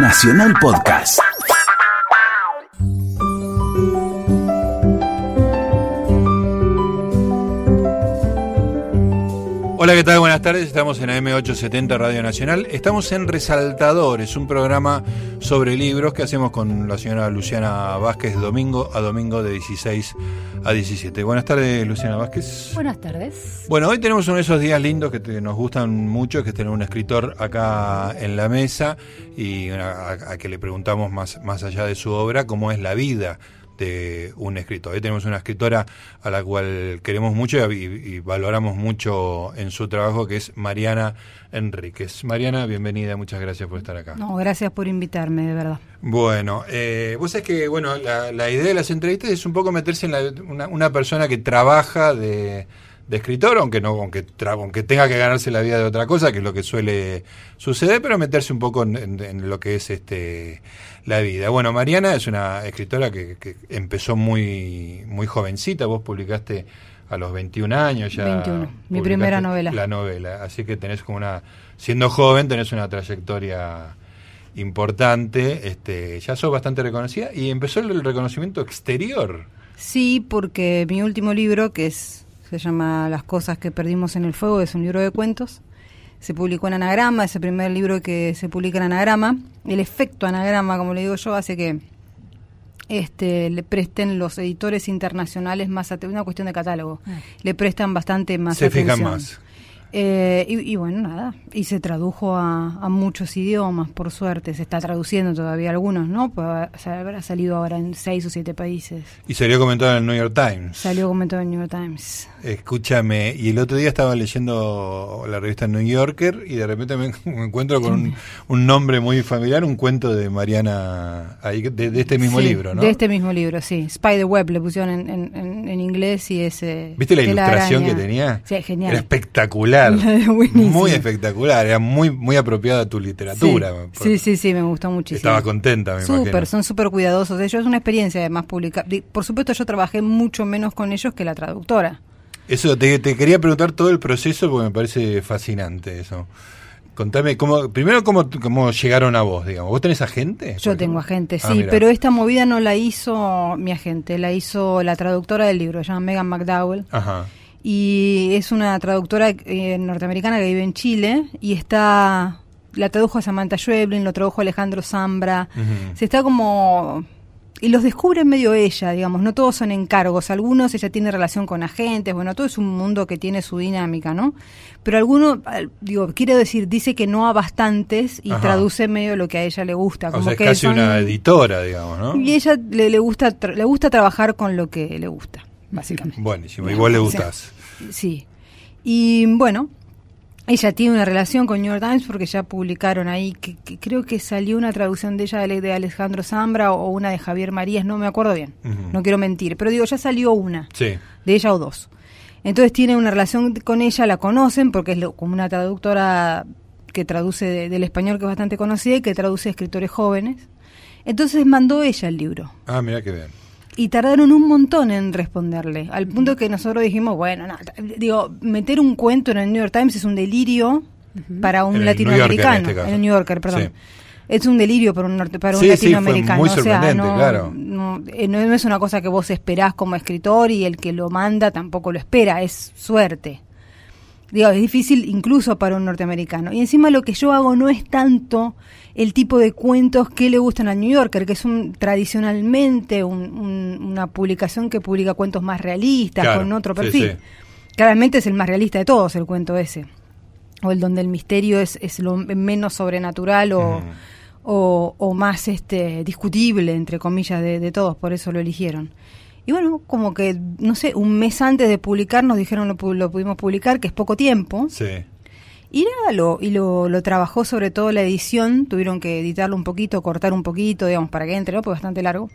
Nacional Podcast. Hola, ¿qué tal? Buenas tardes. Estamos en AM870 Radio Nacional. Estamos en Resaltadores, un programa sobre libros que hacemos con la señora Luciana Vázquez domingo a domingo de 16 a 17. Buenas tardes, Luciana Vázquez. Buenas tardes. Bueno, hoy tenemos uno de esos días lindos que te- nos gustan mucho, que es tener un escritor acá en la mesa y a, a que le preguntamos más, más allá de su obra cómo es la vida de un escritor. Hoy tenemos una escritora a la cual queremos mucho y, y valoramos mucho en su trabajo, que es Mariana Enríquez. Mariana, bienvenida, muchas gracias por estar acá. No, gracias por invitarme, de verdad. Bueno, eh, vos sabés que bueno, la, la idea de las entrevistas es un poco meterse en la, una, una persona que trabaja de, de escritor, aunque no, aunque, tra- aunque tenga que ganarse la vida de otra cosa, que es lo que suele suceder, pero meterse un poco en, en- en lo que es este la vida. Bueno, Mariana es una escritora que, que empezó muy, muy jovencita, vos publicaste a los 21 años ya. 21, mi primera novela. La novela, así que tenés como una, siendo joven tenés una trayectoria importante, este, ya sos bastante reconocida y empezó el reconocimiento exterior. Sí, porque mi último libro, que es se llama Las cosas que perdimos en el fuego, es un libro de cuentos. Se publicó en Anagrama, es el primer libro que se publica en Anagrama. El efecto Anagrama, como le digo yo, hace que este, le presten los editores internacionales más atención, una cuestión de catálogo, le prestan bastante más Se atención. fijan más. Eh, y, y bueno, nada, y se tradujo a, a muchos idiomas, por suerte, se está traduciendo todavía algunos, ¿no? Pues, habrá salido ahora en seis o siete países. Y salió comentado en el New York Times. Salió comentado en New York Times. Escúchame, y el otro día estaba leyendo la revista New Yorker y de repente me, me encuentro con un, un nombre muy familiar, un cuento de Mariana, de, de este mismo Sí, libro, ¿no? De este mismo libro, sí. Spiderweb le pusieron en, en, en- en inglés y ese... ¿Viste la ilustración que tenía? Sí, genial. Era espectacular. Muy espectacular, era muy muy apropiada a tu literatura. Sí, sí, sí, sí, me gustó muchísimo. Estaba contenta, me imagino. Súper, son súper cuidadosos. Ellos es una experiencia además publicar. Por supuesto, yo trabajé mucho menos con ellos que la traductora. Eso, te, te quería preguntar todo el proceso porque me parece fascinante eso. Contame, cómo, primero, cómo, cómo llegaron a vos, digamos. ¿Vos tenés agente? Yo tengo agente, Ah, sí, pero esta movida no la hizo mi agente, la hizo la traductora del libro, se llama Megan McDowell. Ajá. Y es una traductora eh, norteamericana que vive en Chile y está. La tradujo a Samantha Schweblin, lo tradujo a Alejandro Zambra. Se está como. Y los descubre medio ella, digamos, no todos son encargos, algunos ella tiene relación con agentes, bueno, todo es un mundo que tiene su dinámica, ¿no? Pero alguno, al- digo, quiero decir, dice que no a bastantes y Ajá. traduce medio lo que a ella le gusta. O Como sea, es que casi son- una editora, digamos, ¿no? Y ella le, le gusta le gusta trabajar con lo que le gusta, básicamente. Buenísimo, vos le O sea, gustás. Sí. Y bueno, ella tiene una relación con New York Times porque ya publicaron ahí, que, que creo que salió una traducción de ella de, Alejandro Zambra o una de Javier Marías, no me acuerdo bien, no quiero mentir, pero digo, ya salió una, Sí. de ella o dos. Entonces tiene una relación con ella, la conocen porque es lo- como una traductora que traduce de- del español que es bastante conocida y que traduce a escritores jóvenes. Entonces mandó ella el libro. Ah, mira qué bien. Y tardaron un montón en responderle, al punto que nosotros dijimos, bueno, no, digo, meter un cuento en el New York Times es un delirio para un En latinoamericano, en este en el New Yorker, perdón. Sí. Es un delirio para un, norte, para un Sí, sí, fue latinoamericano. muy o sea, no, claro. No, eh, no es una cosa que vos esperás como escritor y el que lo manda tampoco lo espera, es suerte. Digo, es difícil incluso para un norteamericano. Y encima lo que yo hago no es tanto el tipo de cuentos que le gustan al New Yorker, que es un, tradicionalmente un- un- una publicación que publica cuentos más realistas, Claro, con otro sí, perfil. sí. Claramente es el más realista de todos el cuento ese. O el donde el misterio es, es lo menos sobrenatural o, Mm. o, o más este discutible, entre comillas, de, de todos, por eso lo eligieron. Y bueno, como que, no sé, un mes antes de publicar nos dijeron lo, lo pudimos publicar, que es poco tiempo. Sí. Y nada, lo, y lo, lo trabajó sobre todo la edición, tuvieron que editarlo un poquito, cortar un poquito, digamos, para que entre, ¿no? Porque es bastante largo.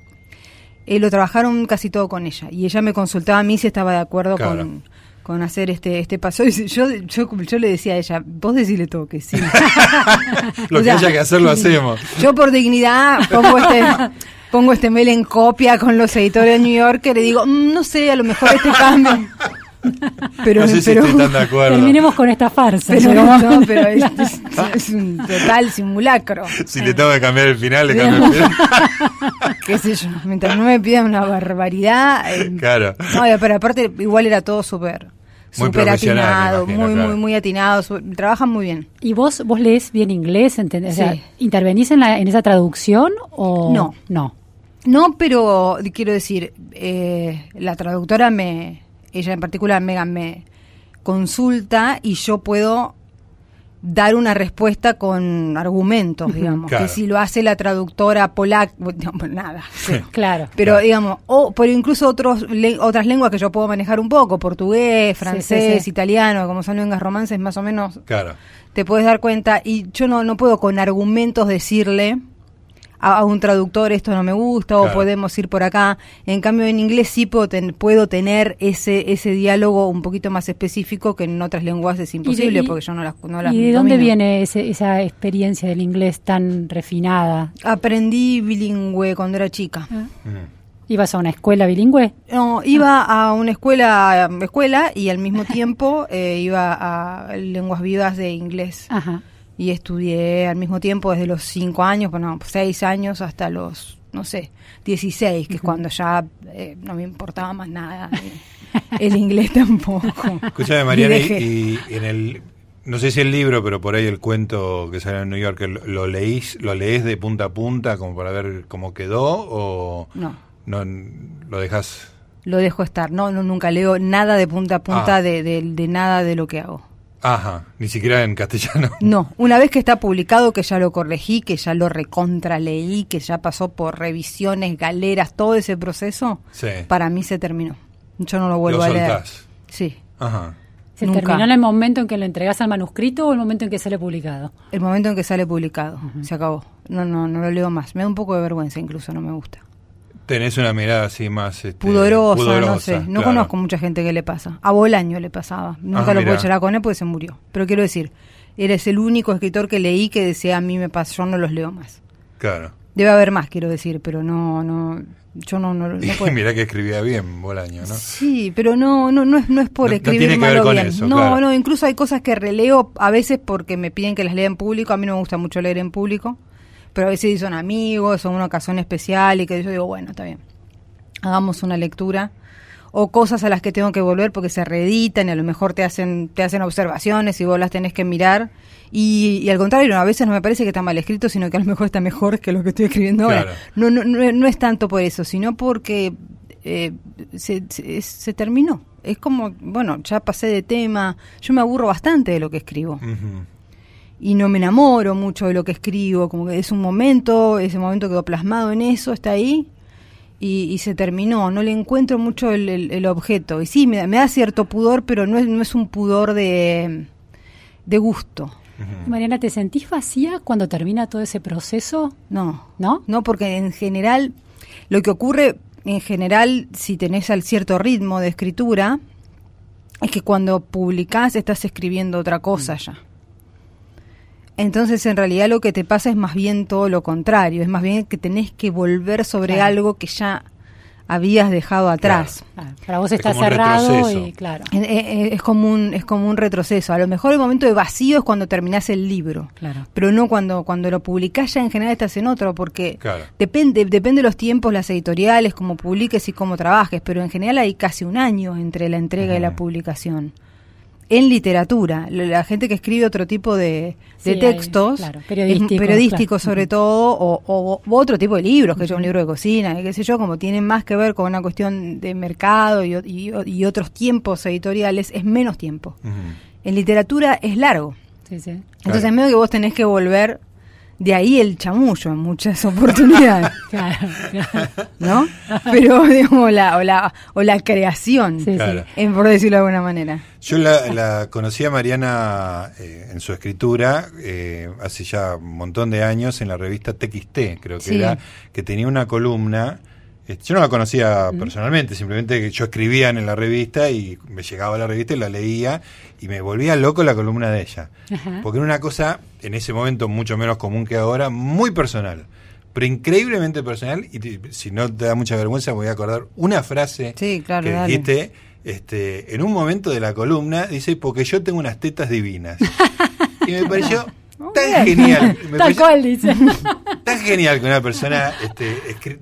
Eh, lo trabajaron casi todo con ella. Y ella me consultaba a mí si estaba de acuerdo Claro. con, con hacer este este paso. Y yo, yo, yo le decía a ella, vos decile todo que sí. Lo O que haya que hacer lo hacemos. Yo por dignidad pongo este, pongo este mail en copia con los editores de New York y le digo, "Mm, no sé, a lo mejor este cambio. Pero, no sé si pero- estoy tan de acuerdo. Terminemos con esta farsa. pero, no, pero es, es- es un total simulacro. Si le tengo que cambiar el final, le cambio el final. qué sé yo, mientras no me pidan una barbaridad. eh, Claro. No, pero aparte igual era todo súper Muy súper atinado, imagino, muy, claro. muy, muy atinado, trabajan muy bien. ¿Y vos, vos lees bien inglés? ¿entendés? O sea, Sí. ¿Intervenís en, la, en esa traducción o No. No. No, pero quiero decir, eh, la traductora me, ella en particular, Megan, me consulta y yo puedo dar una respuesta con argumentos, digamos. Claro. Que si lo hace la traductora polaca, bueno, nada. Claro. Pero Claro. digamos, o pero incluso otros le- otras lenguas que yo puedo manejar un poco, portugués, francés, sí, sí. italiano, como son lenguas romances más o menos Claro. te puedes dar cuenta y yo no, no puedo con argumentos decirle a, a un traductor esto no me gusta o podemos ir por acá. En cambio en inglés sí puedo, ten- puedo tener ese ese diálogo un poquito más específico que en otras lenguas es imposible y- porque yo no las no las ¿Y de dónde domino. viene ese- esa experiencia del inglés tan refinada? Aprendí bilingüe cuando era chica. Mm. ¿Ibas a una escuela bilingüe? No, iba a una escuela escuela y al mismo tiempo eh, iba a lenguas vivas de inglés. Ajá. Y estudié al mismo tiempo desde los 5 años, bueno, 6 años hasta los, no sé, 16, que es cuando ya eh, no me importaba más nada. El inglés tampoco. Escúchame, Mariana, Y en el. No sé si el libro, pero por ahí el cuento que sale en New York, ¿lo, lo leís, lo lees de punta a punta como para ver cómo quedó o No, no lo dejas? lo dejo estar. No, no nunca leo nada de punta a punta Ah. de, de- de nada de lo que hago. Ajá, ni siquiera en castellano. No, una vez que está publicado, que ya lo corregí, que ya lo recontraleí, que ya pasó por revisiones, galeras, todo ese proceso, Sí. para mí se terminó. Yo no lo vuelvo Lo a leer. soltás. Sí. Ajá. ¿Se Nunca. terminó en el momento en que lo entregas al manuscrito o el momento en que sale publicado? El momento en que sale publicado, se acabó. No, no, no lo leo más. Me da un poco de vergüenza, incluso no me gusta. Tenés una mirada así más este, Pudorosa, no sé. No claro. conozco mucha gente que le pasa. A Bolaño le pasaba. Nunca Ah, lo mirá. pude charlar con él porque se murió. Pero quiero decir, eres el único escritor que leí que decía a mí me pasa, yo no los leo más. Claro. Debe haber más, quiero decir, pero no, no, yo no, no, no Y puedo. mirá que escribía bien Bolaño, ¿no? Sí, pero no, no, no es, no es por No- no escribir tiene que mal ver o con bien. eso, no, claro. no, incluso hay cosas que releo a veces porque me piden que las lea en público. A mí no me gusta mucho leer en público, pero a veces son amigos o una ocasión especial y que yo digo, bueno, está bien, hagamos una lectura. O cosas a las que tengo que volver porque se reeditan y a lo mejor te hacen, te hacen observaciones y vos las tenés que mirar. Y, y al contrario, a veces no me parece que está mal escrito, sino que a lo mejor está mejor que lo que estoy escribiendo ahora. No, no, no, no es tanto por eso, sino porque eh, se, se, se terminó. Es como, bueno, ya pasé de tema. Yo me aburro bastante de lo que escribo. Ujú. Y no me enamoro mucho de lo que escribo. Como que es un momento, ese momento quedó plasmado en eso, está ahí. Y, y se terminó. No le encuentro mucho el, el- el objeto. Y sí, me da, me da cierto pudor, pero no es, no es un pudor de, de gusto. Mariana, ¿te sentís vacía cuando termina todo ese proceso? No. ¿No? No, porque en general, lo que ocurre en general, si tenés al cierto ritmo de escritura, es que cuando publicás estás escribiendo otra cosa ya. Entonces, en realidad lo que te pasa es más bien todo lo contrario, es más bien que tenés que volver sobre Claro. algo que ya habías dejado atrás. Ah, para vos Es está cerrado y claro. Es como un es como un retroceso. A lo mejor el momento de vacío es cuando terminás el libro, Claro. pero no cuando cuando lo publicás ya en general estás en otro porque Claro. depende depende de los tiempos, las editoriales, cómo publiques y cómo trabajes, pero en general hay casi un año entre la entrega y la Ujú. publicación. En literatura, la la gente que escribe otro tipo de, Sí, de hay, textos, claro, es- periodísticos, periodísticos claro. sobre todo, o, o- u otro tipo de libros, que yo un libro de cocina, qué sé yo, como tienen más que ver con una cuestión de mercado y, o- y o- y otros tiempos editoriales, es menos tiempo. En literatura es largo. Sí, sí. Entonces, Claro. medio que vos tenés que volver de ahí el chamullo en muchas oportunidades, Claro, claro. ¿no? Pero, digamos, la, o, la, o la creación, Sí, Claro. sí. en, por decirlo de alguna manera. Yo la, la conocí a Mariana eh, en su escritura eh, hace ya un montón de años en la revista TXT, creo que Sí. era, que tenía una columna. Eh, Yo no la conocía personalmente, simplemente que yo escribía en la revista y me llegaba a la revista y la leía y me volvía loco la columna de ella. Ajá. Porque era una cosa, en ese momento mucho menos común que ahora, muy personal. Pero increíblemente personal. Y te- si no te da mucha vergüenza, voy a acordar una frase Sí, claro, que dale. dijiste este, en un momento de la columna, dice, porque yo tengo unas tetas divinas. y me pareció tan genial. Tal cual, dice. tan genial que una persona este,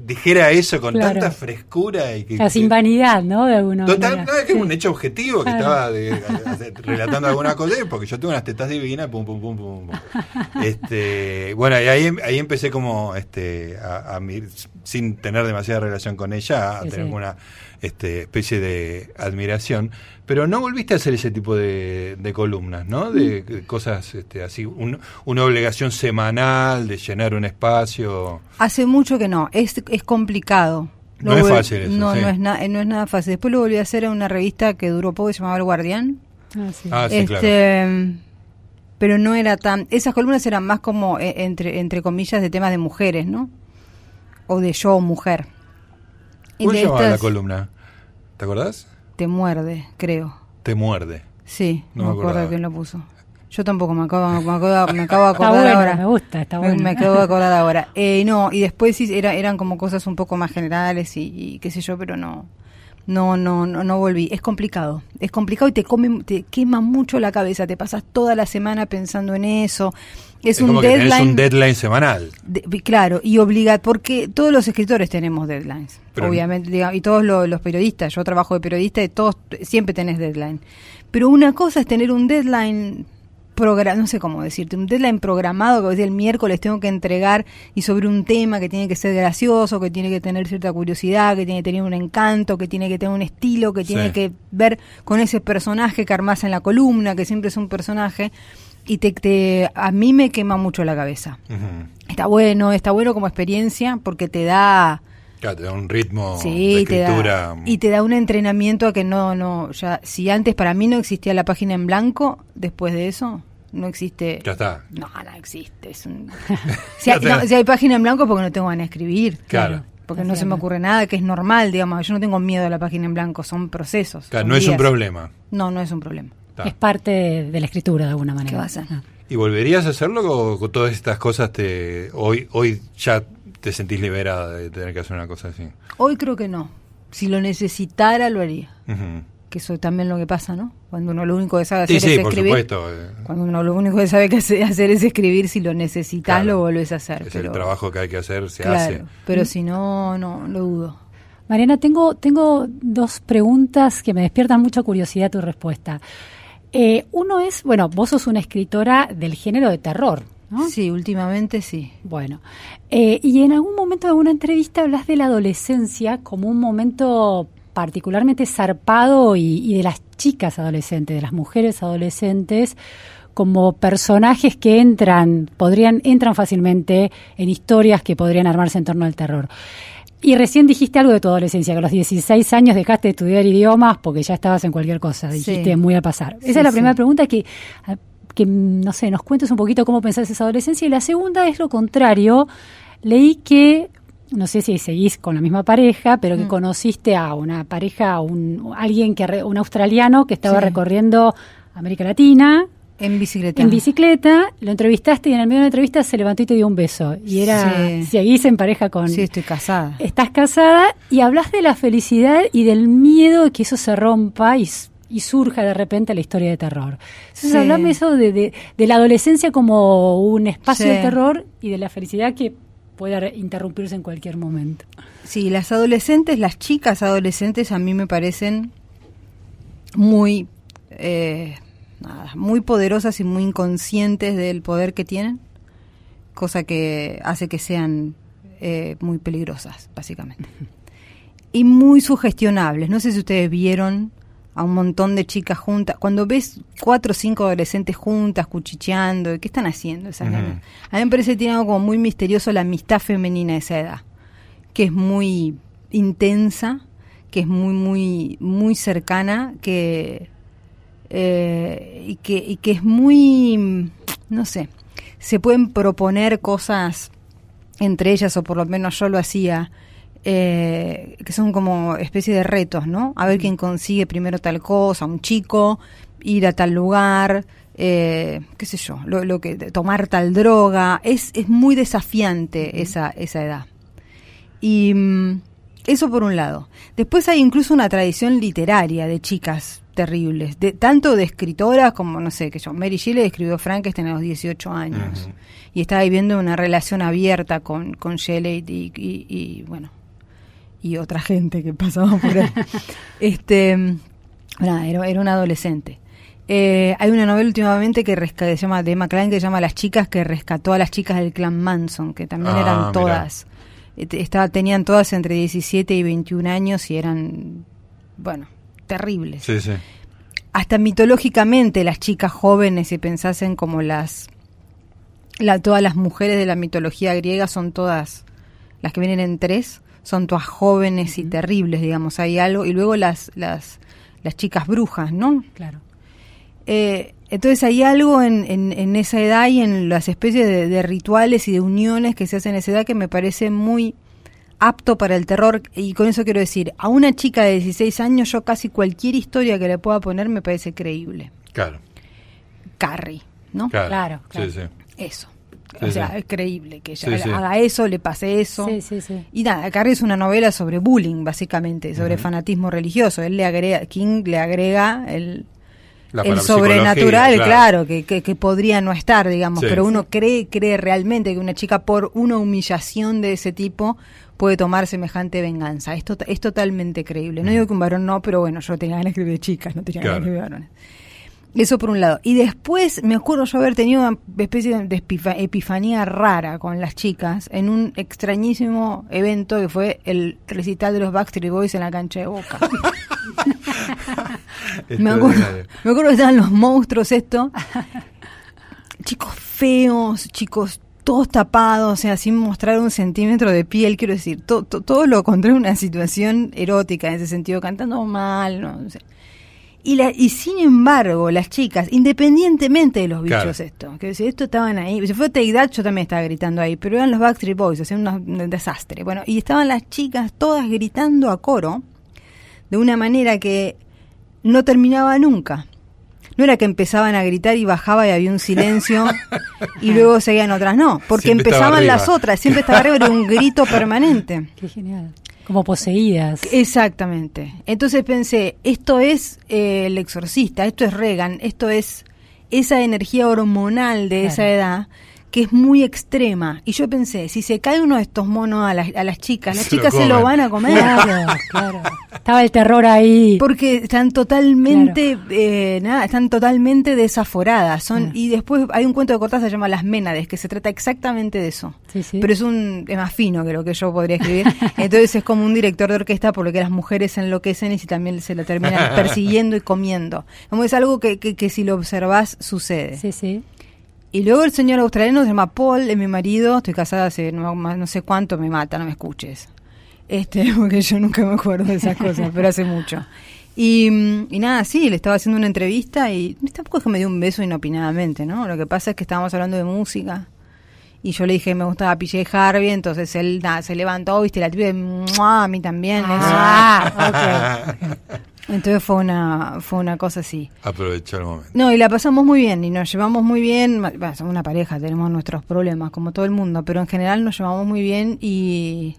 dijera eso con Claro. tanta frescura y que, O sea, sin vanidad, ¿no? De alguna Total, manera. no, es que es un hecho objetivo que Claro. estaba de- relatando alguna cosa, y porque yo tengo unas tetas divinas, pum, pum, pum, pum. pum. Este, bueno, y ahí, ahí empecé como este, a, a mir- sin tener demasiada relación con ella, a Sí, tener sí. una este, especie de admiración. Pero no volviste a hacer ese tipo de, de columnas, ¿no? De, de cosas este, así, un- una obligación semanal de llenar un espacio. Hace mucho que no, es, es complicado. No es fácil eso, No, sí. no, es na- no es nada fácil. Después lo volví a hacer en una revista que duró poco, que se llamaba El Guardián. Ah, sí. Ah, sí, claro. este, Pero no era tan... Esas columnas eran más como, eh, entre, entre comillas, de temas de mujeres, ¿no? O de yo, mujer. ¿Cómo se llamaba la columna? ¿Te acordás? Te muerde, creo. Te muerde. Sí, No me me acuerdo quién lo puso. Yo tampoco me acabo, me acabo, me acabo de Está acordar bueno, ahora. me gusta, está Me- bueno. Me acabo de acordar ahora. Eh, no, y después sí era, eran como cosas un poco más generales y, y qué sé yo, pero no, no, no, no, no volví. Es complicado, es complicado y te come, te quema mucho la cabeza. Te pasas toda la semana pensando en eso. Es, un como que deadline. un deadline semanal. de- claro, y obliga, porque todos los escritores tenemos deadlines, Pero- obviamente, diga- y todos lo- los periodistas, yo trabajo de periodista y todos siempre tenés deadline. Pero una cosa es tener un deadline no sé cómo decirte, un deadline programado que el miércoles tengo que entregar y sobre un tema que tiene que ser gracioso, que tiene que tener cierta curiosidad, que tiene que tener un encanto, que tiene que tener un estilo, que tiene Sí. que ver con ese personaje que armás en la columna, que siempre es un personaje, y te, te a mí me quema mucho la cabeza. Está bueno, está bueno como experiencia porque te da Claro, te da un ritmo sí, de te escritura. da y te da un entrenamiento a que no no ya si antes para mí no existía la página en blanco, después de eso no existe. Ya está. No, no existe, es un si, hay, está. no, si hay página en blanco es porque no tengo ganas de escribir. Claro. Porque no se me ocurre nada, que es normal, digamos, yo no tengo miedo a la página en blanco, son procesos. Claro, son no es un problema. No, no es un problema. Está. Es parte de, de la escritura de alguna manera. ¿Qué va a hacer? ¿Y volverías a hacerlo o con todas estas cosas te hoy hoy ya te sentís liberada de tener que hacer una cosa así? Hoy creo que no. Si lo necesitara lo haría. Ujú. Que eso también lo que pasa, ¿no? Cuando uno lo único que sabe Sí, hacer sí, es por escribir. supuesto. eh, Cuando uno lo único que sabe que hace- hacer es escribir, si lo necesitas Claro. lo volvés a hacer. Es pero, el trabajo que hay que hacer, se claro, hace. Pero si no, no, lo dudo. Mariana, tengo, tengo dos preguntas que me despiertan mucha curiosidad tu respuesta. Eh, uno es, bueno, vos sos una escritora del género de terror, ¿no? Sí, últimamente sí. Bueno, eh, y en algún momento de alguna entrevista hablas de la adolescencia como un momento particularmente zarpado y, y de las chicas adolescentes, de las mujeres adolescentes, como personajes que entran, podrían, entran fácilmente en historias que podrían armarse en torno al terror. Y recién dijiste algo de tu adolescencia, que a los 16 años dejaste de estudiar idiomas porque ya estabas en cualquier cosa, dijiste Sí. muy a pasar. Esa Sí, es la sí. primera pregunta que, a- que, no sé, nos cuentes un poquito cómo pensás esa adolescencia. Y la segunda es lo contrario. Leí que, no sé si seguís con la misma pareja, pero que Mm. conociste a una pareja, a un, alguien que, un australiano que estaba Sí. recorriendo América Latina, En bicicleta. en bicicleta, lo entrevistaste y en el medio de la entrevista se levantó y te dio un beso. Y era, Sí. seguís en pareja con... Sí, estoy casada. Estás casada y hablas de la felicidad y del miedo de que eso se rompa y, surja de repente la historia de terror. Entonces, Sí. hablame eso de, de, de la adolescencia como un espacio de terror y de la felicidad que puede interrumpirse en cualquier momento. Sí, las adolescentes, las chicas adolescentes a mí me parecen muy, eh, nada, muy poderosas y muy inconscientes del poder que tienen, cosa que hace que sean eh, muy peligrosas, básicamente. Y muy sugestionables. No sé si ustedes vieron a un montón de chicas juntas. Cuando ves cuatro o cinco adolescentes juntas, cuchicheando, ¿qué están haciendo esas nenas? A mí me parece que tiene algo como muy misterioso la amistad femenina de esa edad que es muy intensa, que es muy, muy, muy cercana, que, eh, y que, y que es muy, no sé, se pueden proponer cosas entre ellas, o por lo menos yo lo hacía, eh, que son como especie de retos, ¿no? A ver quién consigue primero tal cosa, un chico, ir a tal lugar, eh, qué sé yo, lo, lo que tomar tal droga, es, es muy desafiante esa, esa edad. Y mm, Eso por un lado. Después hay incluso una tradición literaria de chicas terribles, de, tanto de escritoras como, no sé, que yo, Mary Shelley escribió Frankenstein a los 18 años y estaba viviendo una relación abierta con, con Shelley y, y, bueno, y otra gente que pasaba por ahí. este, nada, era, era un adolescente. Eh, hay una novela últimamente que, se llama de Emma Klein que se llama Las chicas que rescató a las chicas del clan Manson, que también eran ah, todas estaba, tenían todas entre 17 y 21 años y eran, bueno, terribles. Sí, sí. Hasta mitológicamente las chicas jóvenes, si pensasen como las, la, todas las mujeres de la mitología griega son todas, las que vienen en tres, son todas jóvenes y terribles, digamos, hay algo, y luego las, las, las chicas brujas, ¿no? Claro. Eh, entonces hay algo en, en, esa edad y en las especies de, rituales y de uniones que se hacen en esa edad que me parece muy apto para el terror. Y con eso quiero decir, a una chica de 16 años yo casi cualquier historia que le pueda poner me parece creíble. Claro. Carrie, ¿no? Claro, Sí, sí. Eso. O sea, es creíble que ella haga eso, le pase eso. Sí, sí, sí. Y nada, Carrie es una novela sobre bullying, básicamente, sobre fanatismo religioso. Él le agrega, King le agrega el, el sobrenatural, claro, que, que, podría no estar, digamos, pero uno cree, cree realmente que una chica por una humillación de ese tipo puede tomar semejante venganza. Esto es totalmente creíble. No digo que un varón no, pero bueno, yo tenía ganas de escribir de chicas, no tenía ganas de escribir varones. Eso por un lado. Y después me acuerdo yo haber tenido una especie de epifanía rara con las chicas en un extrañísimo evento que fue el recital de los Backstreet Boys en la cancha de Boca. me, acuerdo, me acuerdo que estaban los monstruos esto. chicos feos, chicos todos tapados, o sea, sin mostrar un centímetro de piel, quiero decir, todo lo contrario una situación erótica en ese sentido, cantando mal, no, no sé. Y, la, y sin embargo, las chicas, independientemente de los bichos esto, que si esto estaban ahí, si fue Take yo también estaba gritando ahí, pero eran los Backstreet Boys, hacían un desastre. Bueno, y estaban las chicas todas gritando a coro, de una manera que no terminaba nunca. No era que empezaban a gritar y bajaba y había un silencio y luego seguían otras, no, porque empezaban las otras, siempre estaba arriba, era un grito permanente. Qué genial. Como poseídas. Exactamente. Entonces pensé, esto es eh, el exorcista, esto es Reagan, esto es esa energía hormonal de esa edad que es muy extrema. Y yo pensé, si se cae uno de estos monos a, las, a las chicas, las chicas se lo van a comer. Claro, claro. Estaba el terror ahí. Porque están totalmente, eh, nada, están totalmente desaforadas. Son, Y después hay un cuento de Cortázar que se llama Las Ménades, que se trata exactamente de eso. Pero es un es más fino que lo que yo podría escribir. Entonces es como un director de orquesta por lo que las mujeres enloquecen y si también se lo terminan persiguiendo y comiendo. Como es algo que, que, que si lo observas sucede. Sí, sí. Y luego el señor australiano se llama Paul, es mi marido, estoy casada hace no, sé cuánto, me mata, no me escuches. Este, porque yo nunca me acuerdo de esas cosas, pero hace mucho. Y, y, nada, sí, le estaba haciendo una entrevista y tampoco es que me dio un beso inopinadamente, ¿no? Lo que pasa es que estábamos hablando de música y yo le dije me gustaba PJ Harvey, entonces él nada, se levantó, viste, la de a mí también. Ah, Entonces fue una, fue una cosa así. Aprovechar el momento. No, y la pasamos muy bien y nos llevamos muy bien. somos una pareja, tenemos nuestros problemas como todo el mundo, pero en general nos llevamos muy bien y...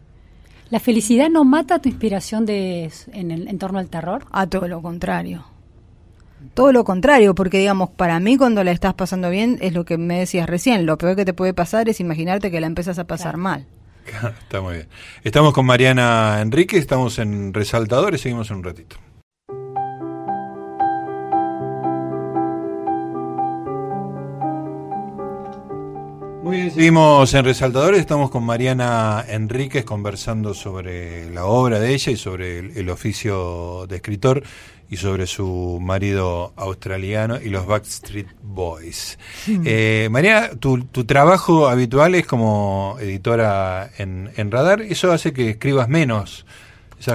¿La felicidad no mata tu inspiración de, en, el, en torno al terror? A todo lo contrario. Todo lo contrario, porque digamos, para mí cuando la estás pasando bien es lo que me decías recién, lo peor que te puede pasar es imaginarte que la empiezas a pasar mal. Está muy bien. Estamos con Mariana Enrique, estamos en Resaltadores, seguimos un ratito. Muy bien, seguimos en Resaltadores, estamos con Mariana Enríquez conversando sobre la obra de ella y sobre el, oficio de escritor y sobre su marido australiano y los Backstreet Boys. Eh, Mariana, tu, tu, trabajo habitual es como editora en, en Radar, ¿eso hace que escribas menos?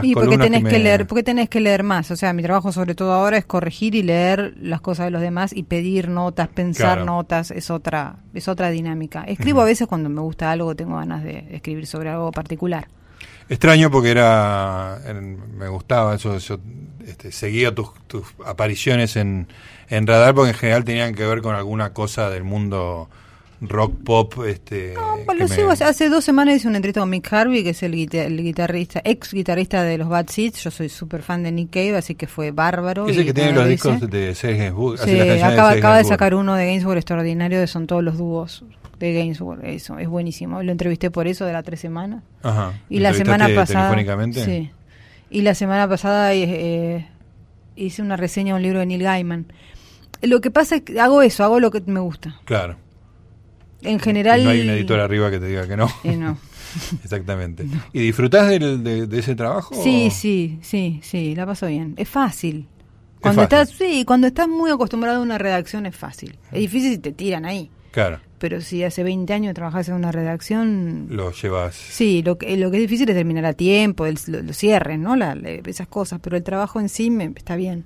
Y porque tenés que, leer, porque tenés que leer más. O sea, mi trabajo sobre todo ahora es corregir y leer las cosas de los demás y pedir notas, pensar notas, es otra, es otra dinámica. Escribo a veces cuando me gusta algo, tengo ganas de escribir sobre algo particular. Extraño porque era, me gustaba eso, este, seguía tus, apariciones en, en radar porque en general tenían que ver con alguna cosa del mundo rock pop. Este, No, lo sigo. Hace- Hace dos semanas hice una entrevista con Mick Harvey, que es el, guita- el guitarrista, ex guitarrista de los Bad Seeds. Yo soy súper fan de Nick Cave, así que fue bárbaro. Ese y que tiene los lo discos de Serge Gainsbourg. Sí, acaba, de sacar uno de Gainsbourg extraordinario, que son todos los dúos de Gainsbourg. Eso, es buenísimo. Lo entrevisté por eso de las tres semanas. Ajá. Y la ¿Entrevistaste semana pasada. telefónicamente? Sí. Y la semana pasada eh, eh, hice una reseña de un libro de Neil Gaiman. Lo que pasa es que hago eso, hago lo que me gusta. Claro. En general. No hay un editor arriba que te diga que no. Eh, no. Exactamente. ¿Y disfrutás del- de, de ese trabajo? Sí, o- sí, sí, sí, la paso bien. Es fácil. Cuando fácil. estás, sí, cuando estás muy acostumbrado a una redacción es fácil. Es difícil si te tiran ahí. Claro. Pero si hace 20 años trabajas en una redacción, Lo llevas. sí, lo que, lo que es difícil es terminar a tiempo, el, lo, lo cierres, ¿no? La- esas cosas, pero el trabajo en sí me, está bien.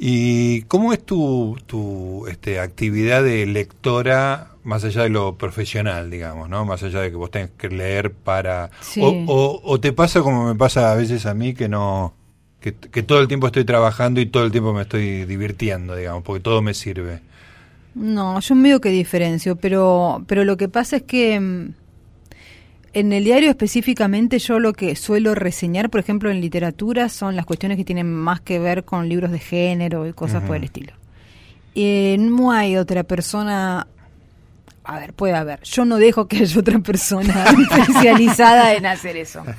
¿Y cómo es tu, tu este, actividad de lectora más allá de lo profesional, digamos, ¿no? Más allá de que vos tengas que leer para... Sí. O, o- o te pasa como me pasa a veces a mí que no... Que, que todo el tiempo estoy trabajando y todo el tiempo me estoy divirtiendo, digamos, porque todo me sirve. No, yo medio que diferencio, pero, pero lo que pasa es que mm, en el diario específicamente yo lo que suelo reseñar, por ejemplo, en literatura, son las cuestiones que tienen más que ver con libros de género y cosas por el estilo. Eh, no hay otra persona, a ver, puede haber, yo no dejo que haya otra persona especializada en hacer eso.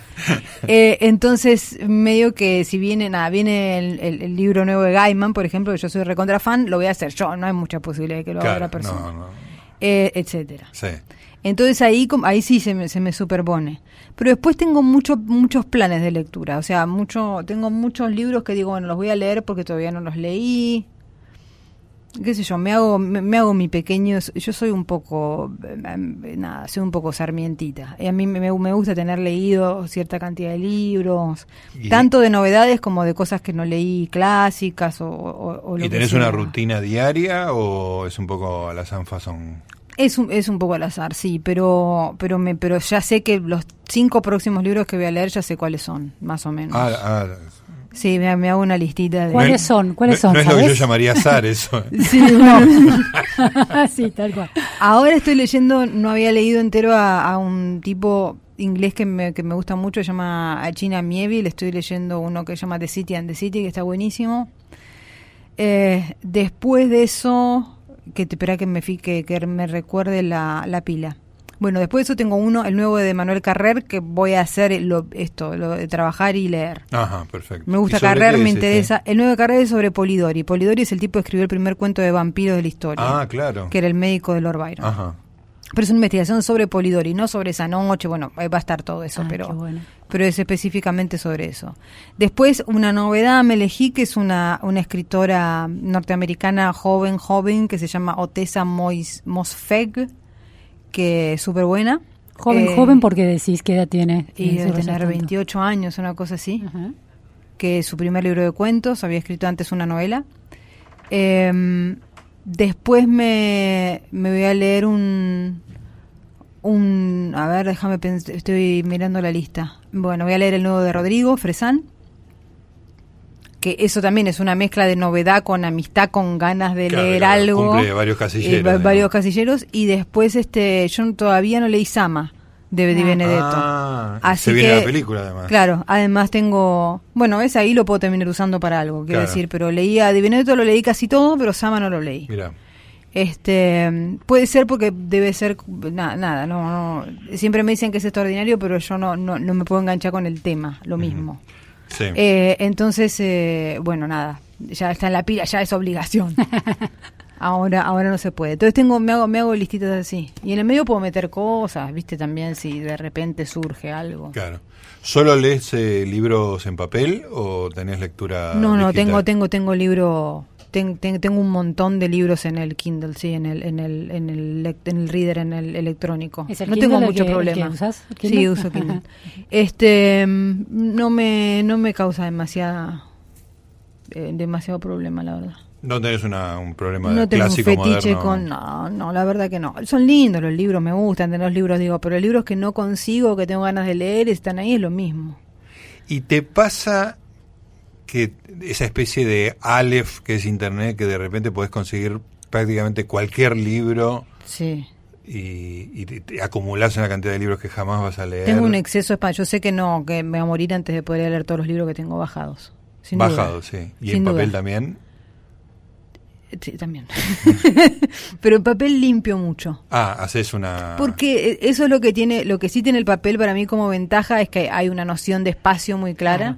Eh, entonces, medio que si viene, nada, viene el, el- el libro nuevo de Gaiman, por ejemplo, que yo soy recontra fan, lo voy a hacer yo, no hay mucha posibilidad de que lo haga otra persona. no, no. Eh, etcétera. Sí. Entonces ahí ahí sí se me, se me superpone. Pero después tengo mucho, muchos planes de lectura. O sea, mucho tengo muchos libros que digo, bueno, los voy a leer porque todavía no los leí. Qué sé yo, me hago, me, me hago mi pequeño... Yo soy un poco... eh, Nada, soy un poco sarmientita. Y a mí me, me gusta tener leído cierta cantidad de libros. Y- tanto de novedades como de cosas que no leí clásicas o, o- o lo ¿Y que tenés una rutina diaria o es un poco a la sanfazón? Es un, es un poco al azar, sí, pero pero me pero ya sé que los cinco próximos libros que voy a leer ya sé cuáles son, más o menos. Ah, ah, sí, me, me hago una listita de... ¿Cuáles no es- son? ¿Cuáles no- son, No es lo que yo llamaría azar eso. Sí, sí, tal cual. Ahora estoy leyendo, no había leído entero a, a un tipo inglés que me, que me gusta mucho, se llama China Mieville, estoy leyendo uno que se llama The City and the City, que está buenísimo. Eh, después de eso, que te espera que me que, que me recuerde la, la pila. Bueno, después de eso tengo uno, el nuevo de Manuel Carrer, que voy a hacer lo, esto, lo de trabajar y leer. Ajá, perfecto. Me gusta ¿Y sobre Carrer, me es este? interesa. El nuevo de Carrer es sobre Polidori. Polidori es el tipo que escribió el primer cuento de vampiros de la historia, Ah, claro. que era el médico de Lord Byron. Ajá. Pero es una investigación sobre Polidori, no sobre esa noche. Bueno, ahí va a estar todo eso, Ah, pero, qué bueno. pero es específicamente sobre eso. Después, una novedad me elegí que es una, una escritora norteamericana joven, joven, que se llama Otessa Mois, Mosfeg, que es súper buena. Joven, Eh, joven, porque decís qué edad tiene. Y debe tener Tonto. 28 años, una cosa así que es su primer libro de cuentos, había escrito antes una novela. Eh, después me, me voy a leer un, un... A ver, déjame pensar, estoy mirando la lista. Bueno, voy a leer el nuevo de Rodrigo, Fresán. Que eso también es una mezcla de novedad con amistad, con ganas de Claro, leer claro, algo. cumple varios Eh, casilleros, va- digamos. varios casilleros. Y después, este yo todavía no leí Sama, de Di Ah. Benedetto. Ah, Así se viene que- la película además. Claro, además tengo, bueno, ves ahí lo puedo terminar usando para algo, quiero Claro. decir, pero leía Di Benedetto lo leí casi todo, pero Sama no lo leí. Mira. Este, puede ser porque debe ser na- nada, no, no, siempre me dicen que es extraordinario, pero yo no no, no me puedo enganchar con el tema, lo mismo. Sí. Eh, entonces, eh, bueno, nada, ya está en la pila, ya es obligación. Ahora, ahora no se puede. Entonces tengo, me hago, me hago listitas así. Y en el medio puedo meter cosas, viste, también si de repente surge algo. Claro. ¿Solo lees eh, libros en papel o tenés lectura No, no, digital? tengo, tengo, tengo libro, ten- ten- tengo un montón de libros en el Kindle, sí, en el, en el, en el, en el reader, en el electrónico. ¿Es el no Kindle tengo mucho que- problema. que usás, el Sí, uso Kindle. este, no me, no me causa demasiada, eh, demasiado problema, la verdad. No tenés una, un problema No tengo un clásico fetiche moderno. con, no, no, la verdad que no. Son lindos los libros, me gustan tener los libros, digo, pero libros que no consigo, que tengo ganas de leer, están ahí, es lo mismo. ¿Y te pasa que esa especie de Aleph que es internet, que de repente podés conseguir prácticamente cualquier libro Sí. y, y te- te acumulás una cantidad de libros que jamás vas a leer. Tengo un exceso de espacio. Yo sé que no, que me voy a morir antes de poder leer todos los libros que tengo bajados. Sin duda. Bajado, sí. Y Sin en papel también. Sí, también. Pero en papel limpio mucho. Ah, haces una... Porque eh, eso es lo que tiene, lo que sí tiene el papel para mí como ventaja es que hay una noción de espacio muy clara.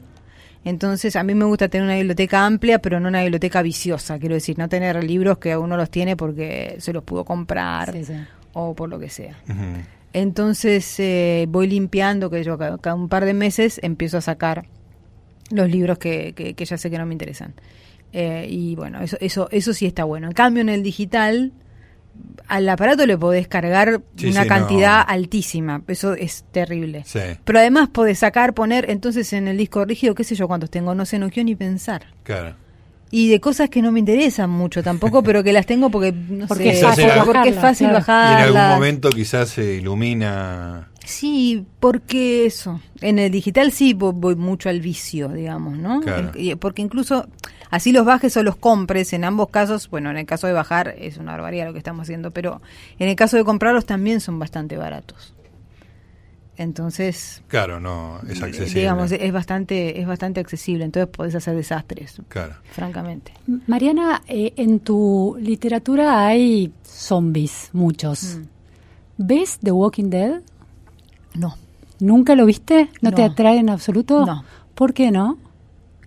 Entonces, a mí me gusta tener una biblioteca amplia, pero no una biblioteca viciosa. Quiero decir, no tener libros que uno los tiene porque se los pudo comprar Sí, sí. o por lo que sea. Entonces, eh, voy limpiando, que yo cada, cada un par de meses empiezo a sacar los libros que, que, que ya sé que no me interesan. Eh, y bueno, eso, eso, eso sí está bueno. En cambio, en el digital, al aparato le podés cargar Sí, una sí, cantidad no. altísima. Eso es terrible. Sí, Pero además podés sacar, poner, entonces en el disco rígido, qué sé yo cuántos tengo, no sé, no quiero ni pensar. claro. Y de cosas que no me interesan mucho tampoco, pero que las tengo porque, no Porque sé, es fácil porque es bajarlas, fácil claro. Y en algún momento quizás se ilumina... Sí, porque eso. En el digital sí vo- voy mucho al vicio, digamos, ¿no? Claro. Y- Porque incluso así los bajes o los compres, en ambos casos, bueno, en el caso de bajar es una barbaridad lo que estamos haciendo, pero en el caso de comprarlos también son bastante baratos. Entonces, Claro, no, es accesible. digamos, es bastante es bastante accesible, entonces podés hacer desastres, Claro. francamente. Mariana, eh, en tu literatura hay zombies, muchos. Mm. ¿Ves The Walking Dead? No, ¿Nunca lo viste? ¿No, te atrae en absoluto? No. ¿Por qué no?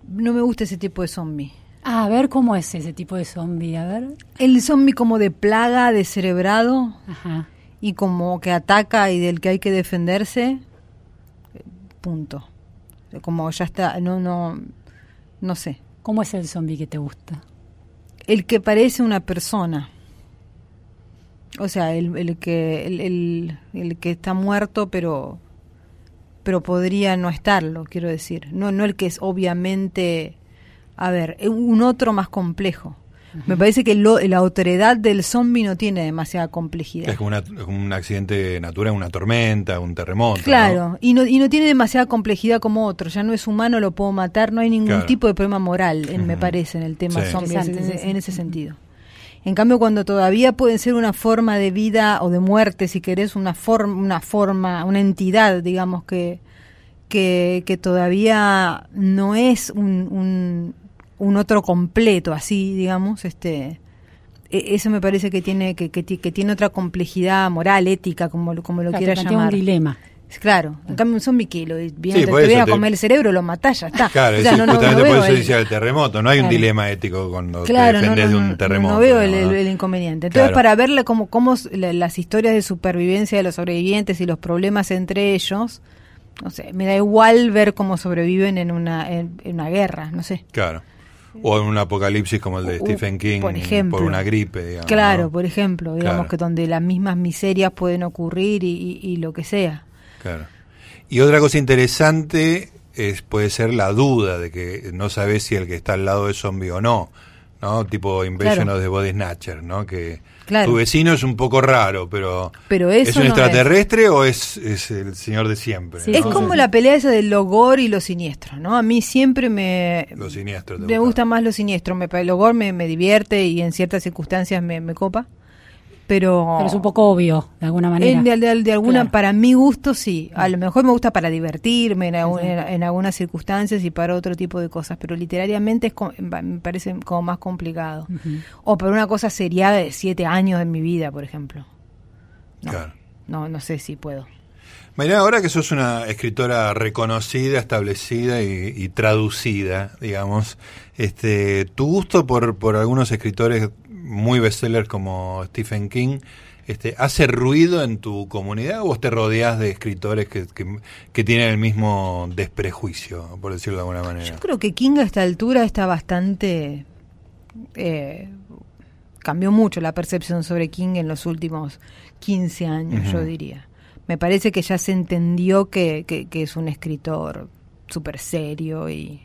No me gusta ese tipo de zombie. Ah, a ver cómo es ese tipo de zombie, a ver. El zombie como de plaga, de cerebrado, Ajá. y como que ataca y del que hay que defenderse, punto. Como ya está, no, no, no sé. ¿Cómo es el zombie que te gusta? El que parece una persona. O sea, el, el que el, el- el que está muerto, pero pero podría no estarlo, quiero decir. No, no el que es obviamente, a ver, eh, un otro más complejo. Me parece que lo- la autoridad del zombie no tiene demasiada complejidad. Es como, una- como un accidente natural, una tormenta, un terremoto. Claro, ¿no? y, no, y no tiene demasiada complejidad como otro. Ya no es humano, lo puedo matar. No hay ningún Claro. tipo de problema moral, en, me parece, en el tema Sí. zombie, en ese sentido. En cambio, cuando todavía pueden ser una forma de vida o de muerte, si querés, una, forma una forma, una entidad, digamos, que, que, que todavía no es un, un, un otro completo, así, digamos, este e- eso me parece que tiene que, que, ti- que tiene otra complejidad moral, ética, como, lo- como lo Claro, plantea llamar. un dilema. Claro, en cambio un zombie que lo Sí, te, por a te- comer el cerebro, lo matás, ya está. Claro, O sea, eso, no- justamente no por eso el- decía el terremoto. No hay un dilema ético cuando Claro, te de un terremoto. no veo el, inconveniente. Entonces, Claro. para verle cómo, cómo las historias de supervivencia de los sobrevivientes y los problemas entre ellos, no sé, me da igual ver cómo sobreviven en una, en, en una guerra, no sé. Claro. O en un apocalipsis como el de Stephen King por ejemplo. una gripe, digamos. claro, ¿no? por ejemplo, digamos Claro. que donde las mismas miserias pueden ocurrir y, y- y lo que sea. Claro. Y otra cosa interesante es puede ser la duda de que no sabes si el que está al lado es zombie o no, ¿no? Tipo Invasion Claro. of the Body Snatcher, ¿no? Que Claro. tu vecino es un poco raro, pero, Pero ¿es un no extraterrestre o es, es el señor de siempre? Sí, ¿no? Es como sí. la pelea esa del logor y lo siniestro, ¿no? A mí siempre me... Lo siniestro. Me gusta más lo siniestro, me, el logor me, me divierte y en ciertas circunstancias me, me copa, pero... Pero es un poco obvio, de alguna manera. De, de- de alguna, Claro. para mi gusto sí, a lo mejor me gusta para divertirme en, algún- en- en algunas circunstancias y para otro tipo de cosas, pero literariamente es co- me parece como más complicado. O para una cosa seriada de siete años de mi vida, por ejemplo. No, Claro. no, no sé si puedo. Mariana, ahora que sos una escritora reconocida, establecida y, y traducida, digamos, este, tu gusto por, por algunos escritores muy bestsellers como Stephen King, este, ¿hace ruido en tu comunidad o vos te rodeás de escritores que, que, que tienen el mismo desprejuicio, por decirlo de alguna manera? Yo creo que King a esta altura está bastante... eh, cambió mucho la percepción sobre King en los últimos 15 años, yo diría. Me parece que ya se entendió que, que- que es un escritor súper serio y,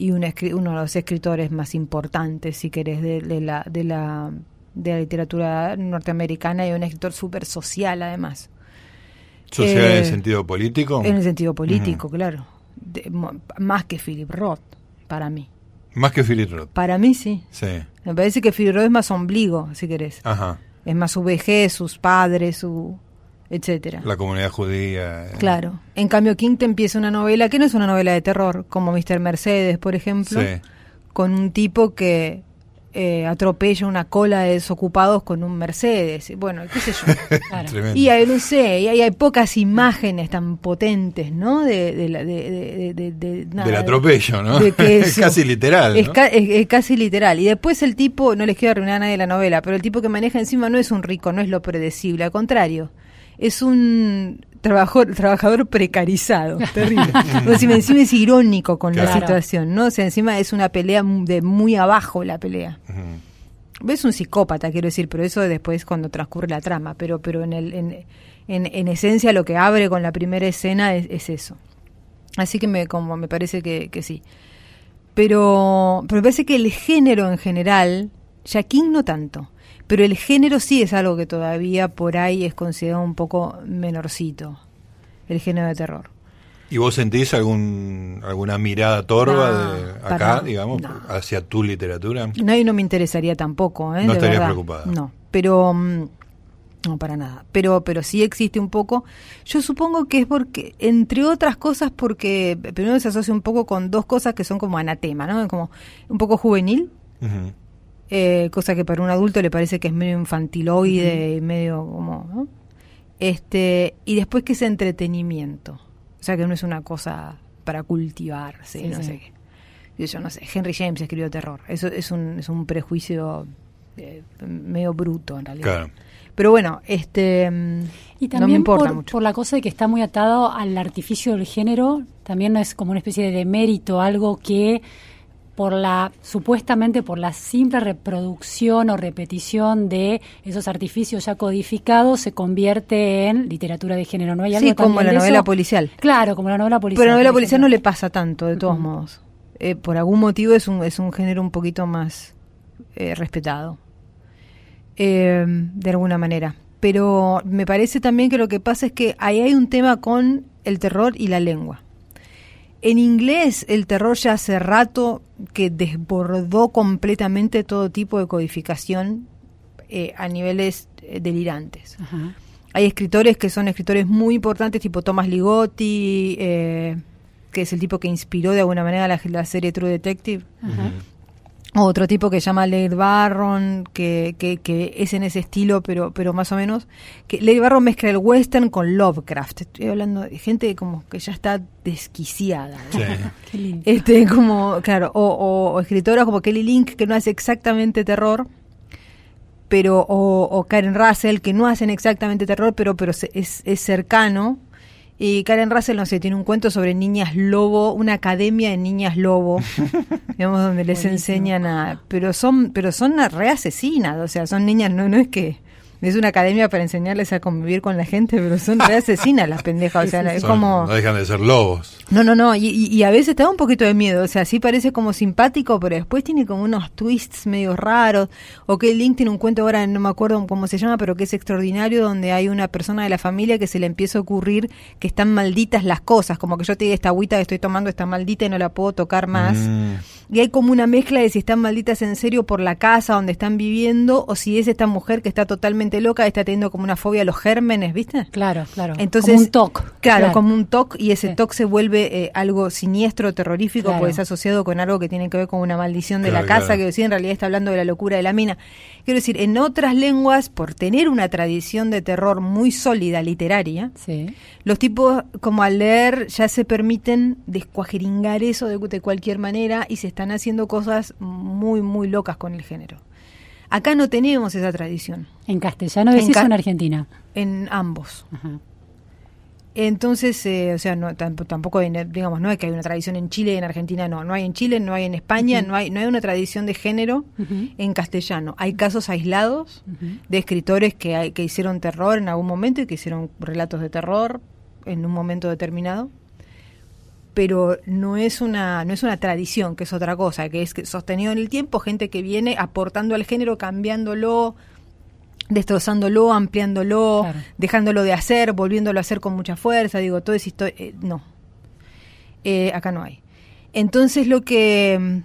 y un escri- uno de los escritores más importantes, si querés, de, de la, de, la, de la literatura norteamericana y un escritor súper social, además. ¿Social en el eh, sentido político? En el sentido político, claro. De- más que Philip Roth, para mí. Más que Philip Roth. Para mí sí. Sí. Me parece que Philip Roth es más ombligo, si querés. Ajá. Es más su vejez, sus padres, su etcétera. La comunidad judía. eh. Claro. En cambio, King te empieza una novela que no es una novela de terror, como Mr. Mercedes, por ejemplo, Sí. con un tipo que eh, atropella una cola de desocupados con un Mercedes. Bueno, qué sé yo. Claro. Y hay, no sé, y hay, hay pocas imágenes tan potentes, ¿no? De, de, de, de- de- de- nada, Del atropello, ¿no? es casi literal. Es, ¿no? ca- es- es casi literal. Y después el tipo, no les quiero arruinar a nadie la novela, pero el tipo que maneja encima no es un rico, no es lo predecible, al contrario. Es un trabajador, trabajador precarizado, terrible. o sea, encima es irónico con la situación, ¿no? O sea, encima es una pelea de muy abajo la pelea. Ujú. Es un psicópata, quiero decir, pero eso después cuando transcurre la trama. Pero, pero en, el, en, en, en esencia lo que abre con la primera escena es, es eso. Así que me, como me parece que, que sí. Pero, pero me parece que el género en general, ya King no tanto, pero el género sí es algo que todavía por ahí es considerado un poco menorcito, el género de terror. ¿Y vos sentís algún, alguna mirada torva No, de acá, digamos, no. hacia tu literatura? No, y no me interesaría tampoco, ¿eh? No de estarías verdad. preocupada. No, pero mm, no para nada. Pero, pero sí existe un poco. Yo supongo que es porque, entre otras cosas, porque primero se asocia un poco con dos cosas que son como anatema, ¿no? Como un poco juvenil, Ujú. Eh, cosa que para un adulto le parece que es medio infantiloide y medio como, ¿no? Este, y después que es entretenimiento. O sea que no es una cosa para cultivarse, Sí, no sí. sé qué. Yo no sé, Henry James escribió terror. Eso es un, es un prejuicio eh, medio bruto en realidad. Claro. Pero bueno, este mm, Y no me también importa por, mucho. por la cosa de que está muy atado al artificio del género, también no es como una especie de demérito, algo que por la supuestamente por la simple reproducción o repetición de esos artificios ya codificados se convierte en literatura de género. ¿No hay algo Sí, como la novela policial. Claro, como la novela policial. Pero la novela policial no le pasa tanto, de todos modos. Eh, por algún motivo es un, es un género un poquito más eh, respetado. Eh, de alguna manera. Pero me parece también que lo que pasa es que ahí hay un tema con el terror y la lengua. En inglés el terror ya hace rato que desbordó completamente todo tipo de codificación eh, a niveles eh, delirantes. Ajá. Hay escritores que son escritores muy importantes, tipo Thomas Ligotti, eh, que es el tipo que inspiró de alguna manera la, la serie True Detective. Ajá. Otro tipo que se llama Lade Barron, que, que, que es en ese estilo, pero, pero más o menos. que Lade Barron mezcla el western con Lovecraft. Estoy hablando de gente como que ya está desquiciada. ¿no? Sí. Qué lindo. Este, como, claro, o, o- o escritoras como Kelly Link, que no hace exactamente terror, pero, o, o Karen Russell, que no hacen exactamente terror, pero, pero se- es, es cercano. Y Karen Russell, no sé, tiene un cuento sobre niñas lobo, una academia de niñas lobo, digamos, donde les Buenísimo. enseñan a... Pero son, pero son re asesinas, o sea, son niñas, no, no es que... Es una academia para enseñarles a convivir con la gente, pero son re asesinas las pendejas, o sea, es Son- como... No dejan de ser lobos. No, no, no, y, y- a veces te da un poquito de miedo, o sea, sí parece como simpático, pero después tiene como unos twists medio raros, o que Link tiene un cuento ahora, no me acuerdo cómo se llama, pero que es extraordinario, donde hay una persona de la familia que se le empieza a ocurrir que están malditas las cosas, como que yo te diga, esta agüita que estoy tomando está maldita y no la puedo tocar más. Mm. Y hay como una mezcla de si están malditas en serio por la casa donde están viviendo, o si es esta mujer que está totalmente loca, está teniendo como una fobia a los gérmenes, ¿viste? Claro, claro. Entonces, como un TOC. Claro, como un TOC y ese Sí. TOC se vuelve eh, algo siniestro, terrorífico, Claro. porque es asociado con algo que tiene que ver con una maldición de Claro, la casa, claro. que decía en realidad está hablando de la locura de la mina. Quiero decir, en otras lenguas, por tener una tradición de terror muy sólida literaria, Sí. los tipos como al leer ya se permiten descuajeringar eso de, de cualquier manera y se están haciendo cosas muy, muy locas con el género. Acá no tenemos esa tradición, En castellano En decís ca- o en Argentina. en ambos. Ajá. Entonces, eh, o sea, no, tamp- tampoco, hay, digamos, no es que hay una tradición en Chile y en Argentina, no. No hay en Chile, no hay en España, no, hay, no hay una tradición de género en castellano. Hay casos aislados de escritores que, hay- que hicieron terror en algún momento y que hicieron relatos de terror en un momento determinado. Pero no es una no es una tradición, que es otra cosa, que es sostenido en el tiempo, gente que viene aportando al género, cambiándolo, destrozándolo, ampliándolo, Claro. dejándolo de hacer, volviéndolo a hacer con mucha fuerza, digo, todo es historia, no. Eh, acá no hay. Entonces lo que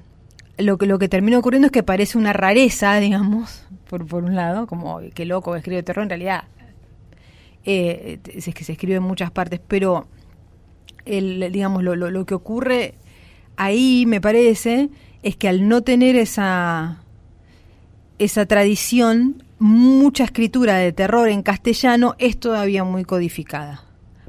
lo que, lo que termina ocurriendo es que parece una rareza, digamos, por, por un lado, como qué loco escribe terror, en realidad eh, es que se escribe en muchas partes, pero el, digamos, lo, lo, lo que ocurre ahí, me parece, es que al no tener esa, esa tradición, mucha escritura de terror en castellano es todavía muy codificada.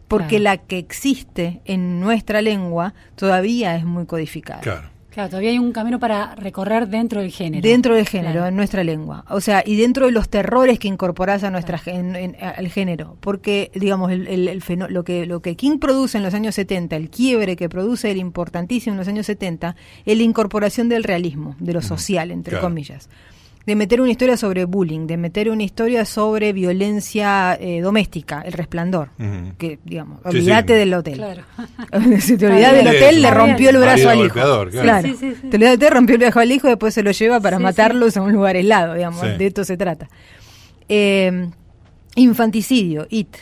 Porque Claro. la que existe en nuestra lengua todavía es muy codificada. Claro. Claro, todavía hay un camino para recorrer dentro del género. Dentro del género, Claro. en nuestra lengua. O sea, y dentro de los terrores que incorporás a nuestra en- al género. Porque, digamos, el, el- el fenó- lo, que, lo que King produce en los años 70, el quiebre que produce el importantísimo en los años 70, es la incorporación del realismo, de lo social, entre Claro. comillas. De meter una historia sobre bullying, de meter una historia sobre violencia eh, doméstica, el resplandor. Que, digamos, olvídate sí. del hotel. Claro. si te olvidás Está del hotel, le rompió el brazo al hijo. claro. Sí. Te olvidás del hotel, rompió el brazo al hijo, después se lo lleva para Sí, matarlos a un lugar helado, digamos. Sí. De esto se trata. Eh, infanticidio, IT.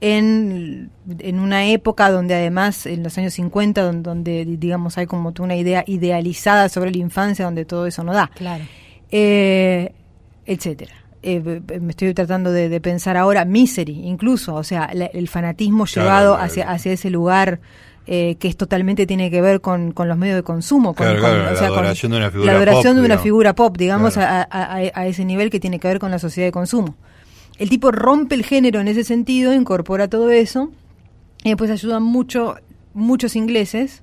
En, en una época donde además, en los años 50, donde, donde, digamos hay como una idea idealizada sobre la infancia, donde todo eso no da Claro. Eh, etcétera. Eh, me estoy tratando de, de pensar ahora, Misery, incluso, o sea, la- el fanatismo Claro, llevado claro, hacia, hacia ese lugar eh, que es totalmente tiene que ver con, con los medios de consumo, con, Claro, la con adoración de una figura la adoración pop, de una digamos. figura pop, digamos, Claro. a, a- a- a ese nivel que tiene que ver con la sociedad de consumo. El tipo rompe el género en ese sentido, incorpora todo eso, y después ayudan mucho, muchos ingleses,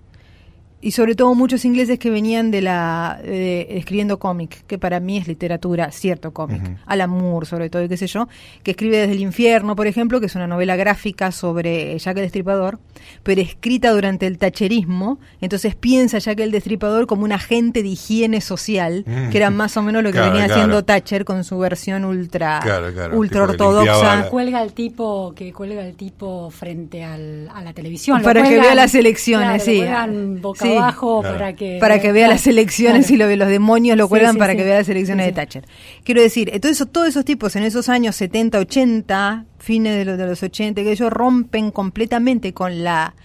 y sobre todo muchos ingleses que venían de la de- escribiendo cómic, que para mí es literatura, cierto cómic. Ujú. Alan Moore, sobre todo, y qué sé yo, que escribe Desde el infierno, por ejemplo, que es una novela gráfica sobre Jack el Destripador, pero escrita durante el tacherismo, entonces piensa Jack el Destripador como un agente de higiene social, Mm. que era más o menos lo que Claro, venía claro. haciendo Thatcher con su versión ultra, Claro, claro, ultra ortodoxa. la- Cuelga el tipo que cuelga el tipo frente al, a la televisión. Lo Para que vea las elecciones, claro, lo sí. Abajo Claro. para que para que vea las elecciones Claro. y lo ve los demonios lo cuelgan sí, para sí. que vea las elecciones Sí, de. Thatcher. Quiero decir, entonces todos esos tipos en esos años 70, 80, fines de los, de los 80, que ellos rompen completamente con la,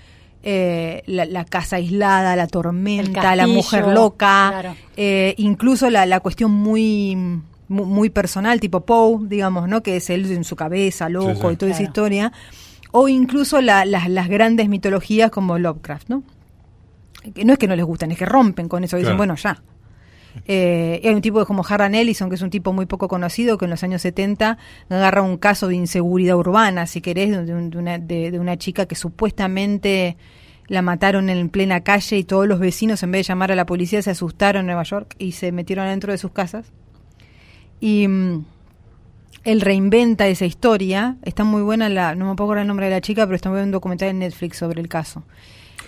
eh, la, la casa aislada, la tormenta, El la mujer loca, claro. eh, incluso la, la cuestión muy mu- muy personal, tipo Poe, digamos, ¿no? Que es él en su cabeza, loco Sí, sí. y toda esa historia. O incluso la- las- las grandes mitologías como Lovecraft, ¿no? Que no es que no les gustan, es que rompen con eso, dicen, Claro. bueno, ya. Eh, y hay un tipo como Harlan Ellison, que es un tipo muy poco conocido, que en los años 70 agarra un caso de inseguridad urbana, si querés, de, un- de una, de- de una chica que supuestamente la mataron en plena calle y todos los vecinos, en vez de llamar a la policía, se asustaron en Nueva York y se metieron dentro de sus casas. Y mm, él reinventa esa historia. Está muy buena, la, no me puedo acordar el nombre de la chica, pero está muy buen un documental en Netflix sobre el caso.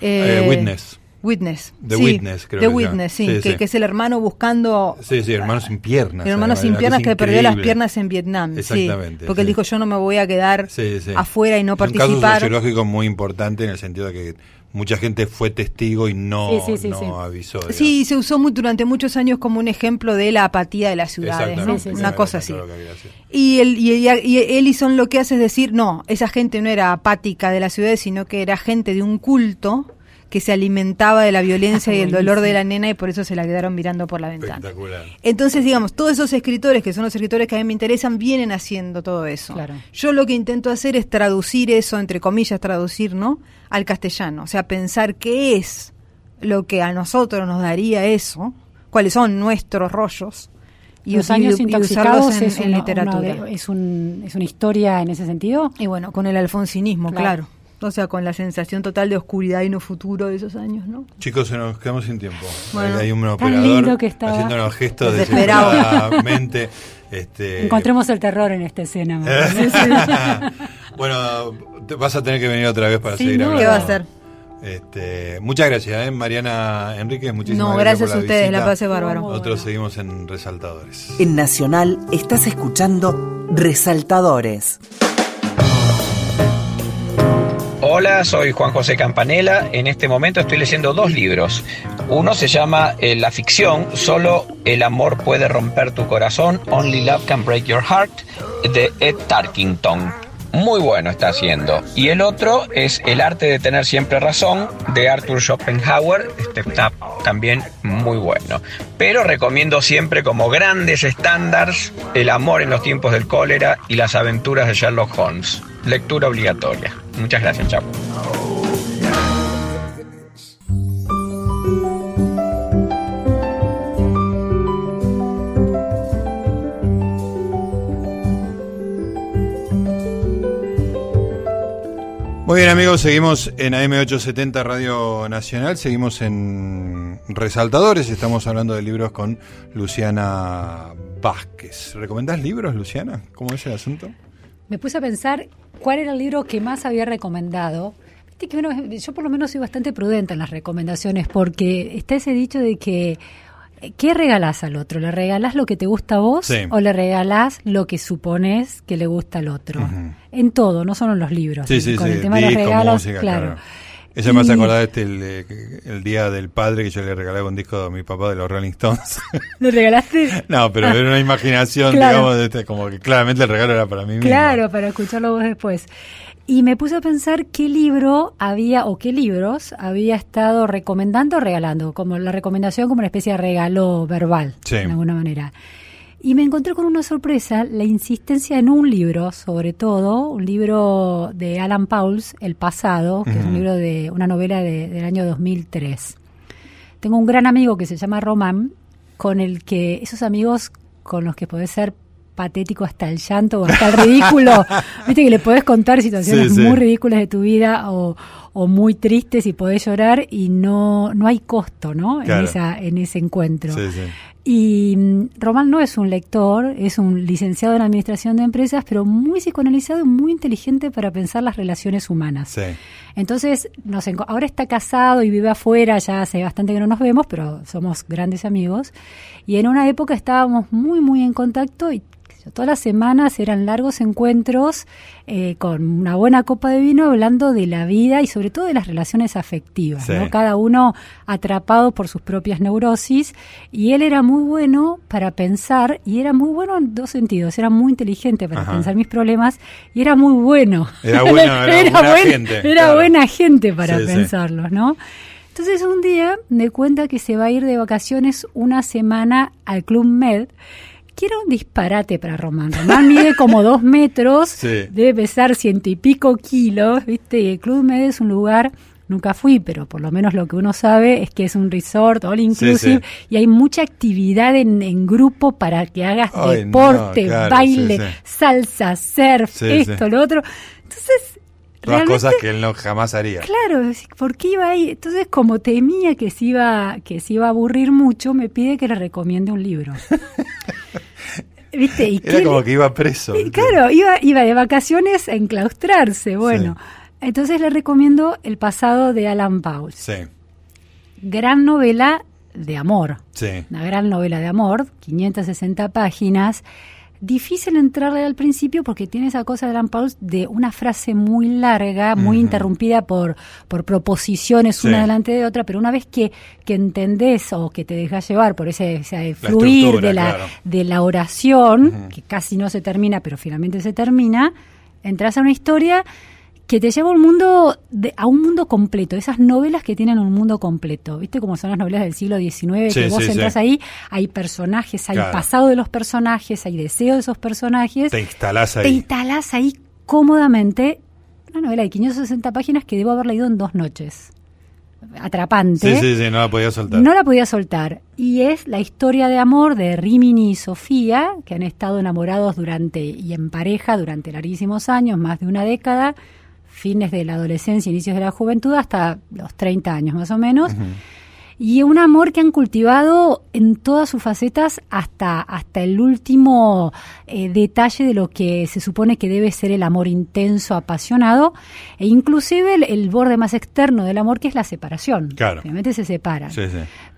Eh, Witness. Witness. The sí, Witness, creo The que. Witness, sí, Sí, que, sí. que es el hermano buscando. Sí, sí, hermano sin piernas. El hermano sin piernas que perdió las piernas en Vietnam. sí, Exactamente, porque él dijo: Yo no me voy a quedar afuera y no es un caso participar. sociológico muy importante en el sentido de que mucha gente fue testigo y no, Sí, sí, sí, no avisó. digamos. Sí, se usó muy, durante muchos años como un ejemplo de la apatía de las ciudades, una cosa así. Y, el, y, y- y Ellison lo que hace es decir, no, esa gente no era apática de las ciudades, sino que era gente de un culto que se alimentaba de la violencia y el dolor de la nena y por eso se la quedaron mirando por la ventana. Espectacular. Entonces, digamos, todos esos escritores, que son los escritores que a mí me interesan, vienen haciendo todo eso. Claro. Yo lo que intento hacer es traducir eso, entre comillas, traducir, ¿no? Al castellano. O sea, pensar qué es lo que a nosotros nos daría eso, cuáles son nuestros rollos. Y, Los años y intoxicados en, es, en una- literatura. una de- es, un, es una historia en ese sentido. Y bueno, con el alfonsinismo, Claro. claro. O sea, con la sensación total de oscuridad y no futuro de esos años, ¿no? Chicos, se nos quedamos sin tiempo. Bueno, Hay un tan operador lindo que estaba. haciéndonos gestos desesperadamente. Este, Encontremos el terror en esta escena. bueno, te- vas a tener que venir otra vez para Sin seguir hablando. ¿Qué va a hacer? Este, muchas gracias, ¿eh? Mariana Enríquez. Muchísimas No, gracias. gracias por a ustedes, la visita. pasé bárbaro. Nosotros bueno. seguimos en Resaltadores. En Nacional estás escuchando Resaltadores. Hola, soy Juan José Campanella. En este momento estoy leyendo dos libros. Uno se llama eh, La ficción, solo el amor puede romper tu corazón, Only Love Can Break Your Heart, de Ed Tarkington. muy bueno está haciendo. Y el otro es El arte de tener siempre razón de Arthur Schopenhauer, este está también muy bueno. Pero recomiendo siempre como grandes estándares El amor en los tiempos del cólera y las aventuras de Sherlock Holmes. Lectura obligatoria. Muchas gracias, chao. Muy bien amigos, seguimos en AM870 Radio Nacional, seguimos en Resaltadores, estamos hablando de libros con Luciana Vázquez. ¿Recomendás libros, Luciana? ¿Cómo es el asunto? Me puse a pensar cuál era el libro que más había recomendado. Viste que uno, yo por lo menos soy bastante prudente en las recomendaciones porque está ese dicho de que ¿Qué regalás al otro? ¿Le regalás lo que te gusta a vos o le regalás lo que supones que le gusta al otro? En todo, no solo en los libros. Sí, Con el tema de los regalos, claro. Eso me hace acordar este, el, el, día del padre que yo le regalé un disco a mi papá de los Rolling Stones. ¿Le regalaste? no, pero era una imaginación, digamos, de este, como que claramente el regalo era para mí mismo. Claro, para escucharlo vos después. Y me puse a pensar qué libro había o qué libros había estado recomendando o regalando, como la recomendación como una especie de regalo verbal, de alguna manera. Y me encontré con una sorpresa, la insistencia en un libro, sobre todo, un libro de Alan Pauls, El pasado, que es un libro de una novela del año 2003. Tengo un gran amigo que se llama Román, con el que esos amigos con los que podés ser patético hasta el llanto o hasta el ridículo. Viste que le podés contar situaciones muy ridículas de tu vida o, muy tristes y podés llorar y no, no hay costo, ¿no? En, esa, en ese encuentro. Y mm, Román no es un lector, es un licenciado en administración de empresas, pero muy psicoanalizado y muy inteligente para pensar las relaciones humanas. Entonces, nos ahora está casado y vive afuera, ya hace bastante que no nos vemos, pero somos grandes amigos. Y en una época estábamos muy, muy en contacto y Todas las semanas eran largos encuentros eh, con una buena copa de vino hablando de la vida y sobre todo de las relaciones afectivas, cada uno atrapado por sus propias neurosis y él era muy bueno para pensar y era muy bueno en dos sentidos, era muy inteligente para pensar mis problemas y era muy bueno. Era, bueno, era, buena gente. Era buena gente para pensarlos, ¿no? Entonces un día me cuenta que se va a ir de vacaciones una semana al Club Med que era un disparate para Román. Román mide como dos metros, debe pesar ciento y pico kilos, ¿viste? Y el Club Med es un lugar, nunca fui, pero por lo menos lo que uno sabe es que es un resort all inclusive y hay mucha actividad en, grupo para que hagas deporte, baile, salsa, surf, esto, lo otro. Entonces, Todas cosas que él no jamás haría. Claro, ¿por qué iba ahí? Entonces, como temía que se iba, que se iba a aburrir mucho, me pide que le recomiende un libro. ¿Viste? ¿Y Era como que iba preso. claro, iba, iba de vacaciones a enclaustrarse. Bueno, entonces le recomiendo El pasado de Alan Pauls. Sí. Gran novela de amor. Sí. Una gran novela de amor, 560 páginas difícil entrarle al principio porque tiene esa cosa de Pauls de una frase muy larga, muy interrumpida por, por proposiciones una delante de otra, pero una vez que, que entendés o que te dejas llevar por ese, fluir de, la, de la oración, que casi no se termina, pero finalmente se termina, entras a una historia que te lleva a un mundo a un mundo completo, esas novelas que tienen un mundo completo, ¿viste? Como son las novelas del siglo XIX, que vos entras ahí, hay personajes, hay pasado de los personajes, hay deseo de esos personajes. Te instalás ahí. Te instalás ahí cómodamente. Una novela de 560 páginas que debo haber leído en dos noches. Atrapante. Sí, sí, sí, no la podía soltar. No la podía soltar. Y es la historia de amor de Rimini y Sofía, que han estado enamorados durante y en pareja durante larguísimos años, más de una década fines de la adolescencia, inicios de la juventud, hasta los 30 años más o menos. Y un amor que han cultivado en todas sus facetas hasta, hasta el último eh, detalle de lo que se supone que debe ser el amor intenso, apasionado, e inclusive el, borde más externo del amor que es la separación. Claro. Obviamente se separan.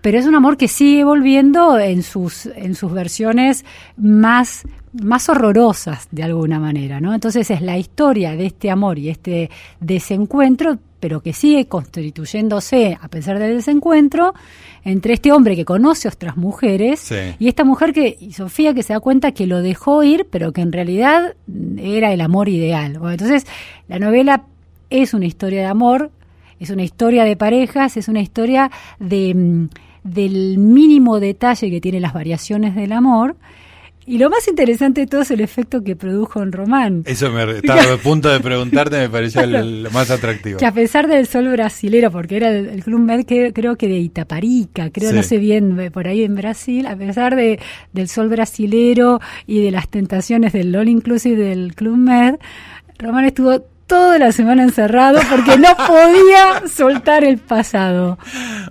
Pero es un amor que sigue volviendo en sus, en sus versiones más más horrorosas de alguna manera, ¿no? Entonces es la historia de este amor y este desencuentro, pero que sigue constituyéndose a pesar del desencuentro entre este hombre que conoce a otras mujeres Sí. y esta mujer que, y Sofía, que se da cuenta que lo dejó ir, pero que en realidad era el amor ideal. Bueno, entonces, la novela es una historia de amor, es una historia de parejas, es una historia de, mm, del mínimo detalle que tiene las variaciones del amor. Y lo más interesante de todo es el efecto que produjo en Román. Eso me estaba a punto de preguntarte, me pareció el- más atractivo. Que a pesar del sol brasilero, porque era el, el Club Med, que, creo que de Itaparica, creo, Sí. no sé bien, eh, por ahí en Brasil, a pesar de, del sol brasilero y de las tentaciones del All Inclusive del Club Med, Román estuvo toda la semana encerrado porque no podía soltar el pasado.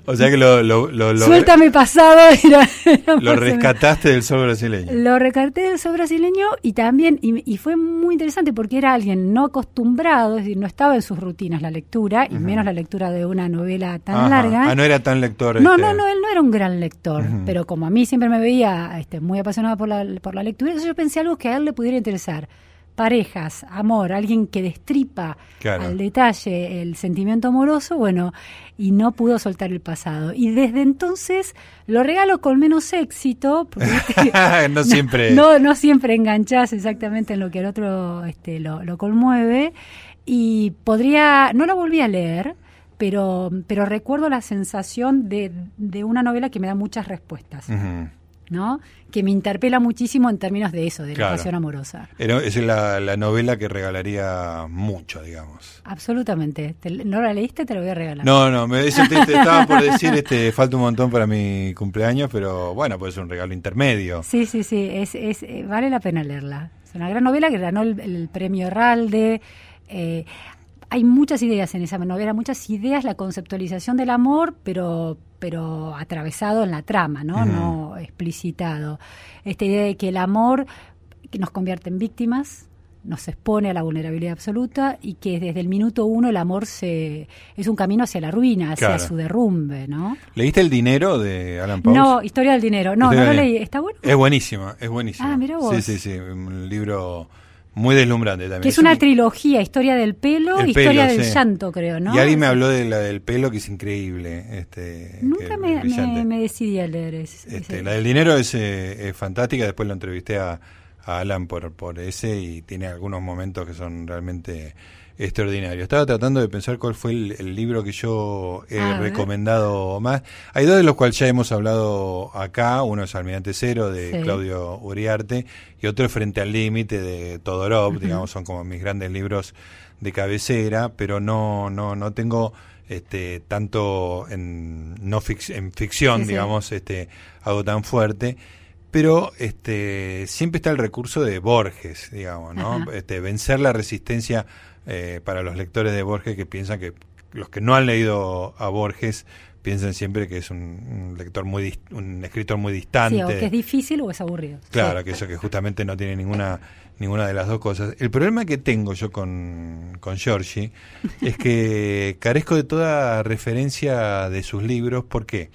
O sea que lo, lo, lo, lo- Suéltame pasado. Era, era lo rescataste del sol brasileño. Lo recarté del sol brasileño y también, y, y fue muy interesante porque era alguien no acostumbrado, es decir, no estaba en sus rutinas la lectura, y menos la lectura de una novela tan Ajá. larga. Ah, no era tan lector. No, este. no, no, él no era un gran lector, pero como a mí siempre me veía este, muy apasionada por la, por la lectura, entonces yo pensé algo que a él le pudiera interesar. Parejas, amor, alguien que destripa Claro. al detalle el sentimiento amoroso, bueno, y no pudo soltar el pasado. Y desde entonces lo regalo con menos éxito, porque No siempre. no, no siempre enganchás exactamente en lo que el otro este, lo, lo conmueve. Y podría, no lo volví a leer, pero, pero recuerdo la sensación de, de una novela que me da muchas respuestas, Ujú. ¿No? Que me interpela muchísimo en términos de eso, de Claro. la pasión amorosa. Era- es la, la novela que regalaría mucho, digamos. Absolutamente. Te- ¿No la leíste? Te lo voy a regalar. No, no, me, eso te, te estaba por decir, este, falta un montón para mi cumpleaños, pero bueno, puede ser un regalo intermedio. Sí, sí, sí, es, es, eh, vale la pena leerla. Es una gran novela que ganó el, el premio Herralde. eh, hay muchas ideas en esa novela, muchas ideas, la conceptualización del amor, pero, pero atravesado en la trama, ¿no? No explicitado. Esta idea de que el amor que nos convierte en víctimas, nos expone a la vulnerabilidad absoluta y que desde el minuto uno el amor se es un camino hacia la ruina, hacia Claro. su derrumbe, ¿no? ¿Leíste El Dinero de Alan Pauls? No, Historia del Dinero. No, no lo leí. ¿Está bueno? Es buenísima, es buenísima. Ah, mira vos. Sí, sí, sí, un libro muy deslumbrante también. Que es una un- trilogía, historia del pelo, El historia pelo, del sí. llanto, creo, ¿no? Y alguien me habló de la del pelo que es increíble. Este, Nunca me, me- me decidí a leer ese. Este, ese- la del dinero es, eh, es fantástica. Después lo entrevisté a, a Alan por, por ese y tiene algunos momentos que son realmente extraordinarios. Estaba tratando de pensar cuál fue el, el libro que yo he recomendado más. Hay dos de los cuales ya hemos hablado acá. Uno es Almirante Cero de Sí. Claudio Uriarte y otro es Frente al Límite de Todorov. Digamos, son como mis grandes libros de cabecera, pero no, no, no tengo este tanto en no fic- en ficción, Sí, sí. digamos, este algo tan fuerte. Pero este siempre está el recurso de Borges, digamos, ¿no? Este, vencer la resistencia eh, para los lectores de Borges que piensan que los que no han leído a Borges piensan siempre que es un, un lector muy un escritor muy distante. sí, o que es difícil o es aburrido. Claro, Sí. que eso que justamente no tiene ninguna ninguna de las dos cosas. El problema que tengo yo con, con Giorgi es que carezco de toda referencia de sus libros. ¿Por qué?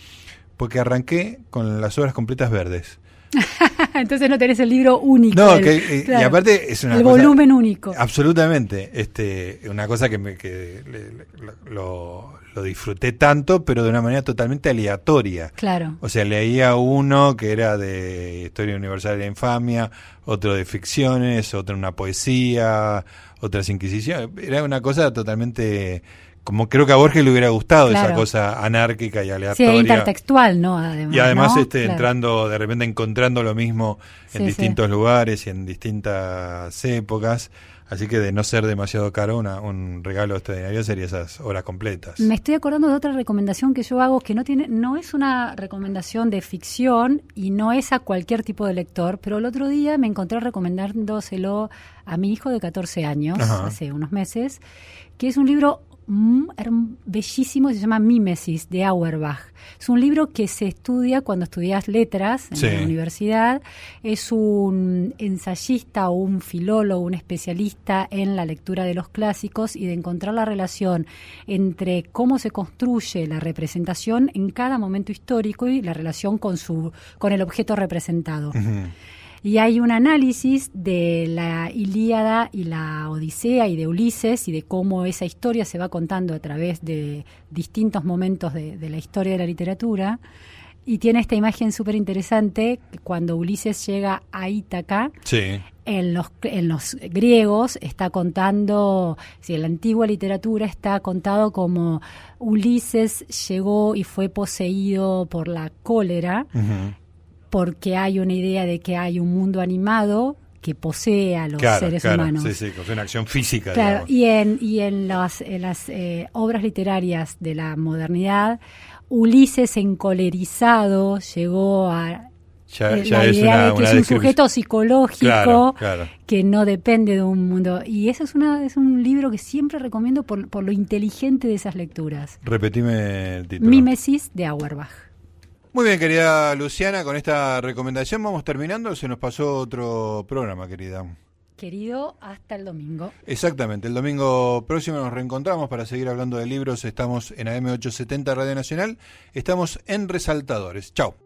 Porque arranqué con las obras completas verdes. Entonces no tenés el libro único. No, el- que, eh, y aparte es una El cosa- volumen único. Absolutamente, este, una cosa que, me, que le- le- lo, lo disfruté tanto, pero de una manera totalmente aleatoria. Claro. O sea, leía uno que era de Historia Universal de la Infamia, otro de ficciones, otro una poesía, otras inquisiciones. Era una cosa totalmente, como creo que a Borges le hubiera gustado esa cosa anárquica y Sí, aleatoria. intertextual, ¿no? Además, y además ¿no? este Claro. entrando, de repente encontrando lo mismo en Sí, distintos lugares y en distintas épocas. Así que de no ser demasiado caro, una, un regalo extraordinario sería esas horas completas. Me estoy acordando de otra recomendación que yo hago que no tiene, no es una recomendación de ficción y no es a cualquier tipo de lector, pero el otro día me encontré recomendándoselo a mi hijo de 14 años, Ajá. hace unos meses, que es un libro mm, bellísimo, se llama Mimesis, de Auerbach. Es un libro que se estudia cuando estudias letras en Sí. la universidad. Es un ensayista o un filólogo, un especialista en la lectura de los clásicos y de encontrar la relación entre cómo se construye la representación en cada momento histórico y la relación con su con el objeto representado. Y hay un análisis de la Ilíada y la Odisea y de Ulises y de cómo esa historia se va contando a través de distintos momentos de, de la historia de la literatura. Y tiene esta imagen súper interesante cuando Ulises llega a Ítaca. Sí. En los, en los griegos está contando, si en la antigua literatura está contado como Ulises llegó y fue poseído por la cólera. Porque hay una idea de que hay un mundo animado que posee a los Claro, seres claro. humanos. Sí, sí, es una acción física. Claro, digamos. y en, y en las, en las eh, obras literarias de la modernidad, Ulises encolerizado llegó a Ya, eh, ya la es idea una, de que una es un sujeto psicológico Claro, claro. que no depende de un mundo. Y eso es, una, es un libro que siempre recomiendo por, por lo inteligente de esas lecturas. Repetime el título. Mimesis de Auerbach. Muy bien, querida Luciana, con esta recomendación vamos terminando. Se nos pasó otro programa, querida. Querido, hasta el domingo. Exactamente, el domingo próximo nos reencontramos para seguir hablando de libros. Estamos en AM870 Radio Nacional. Estamos en Resaltadores. Chao.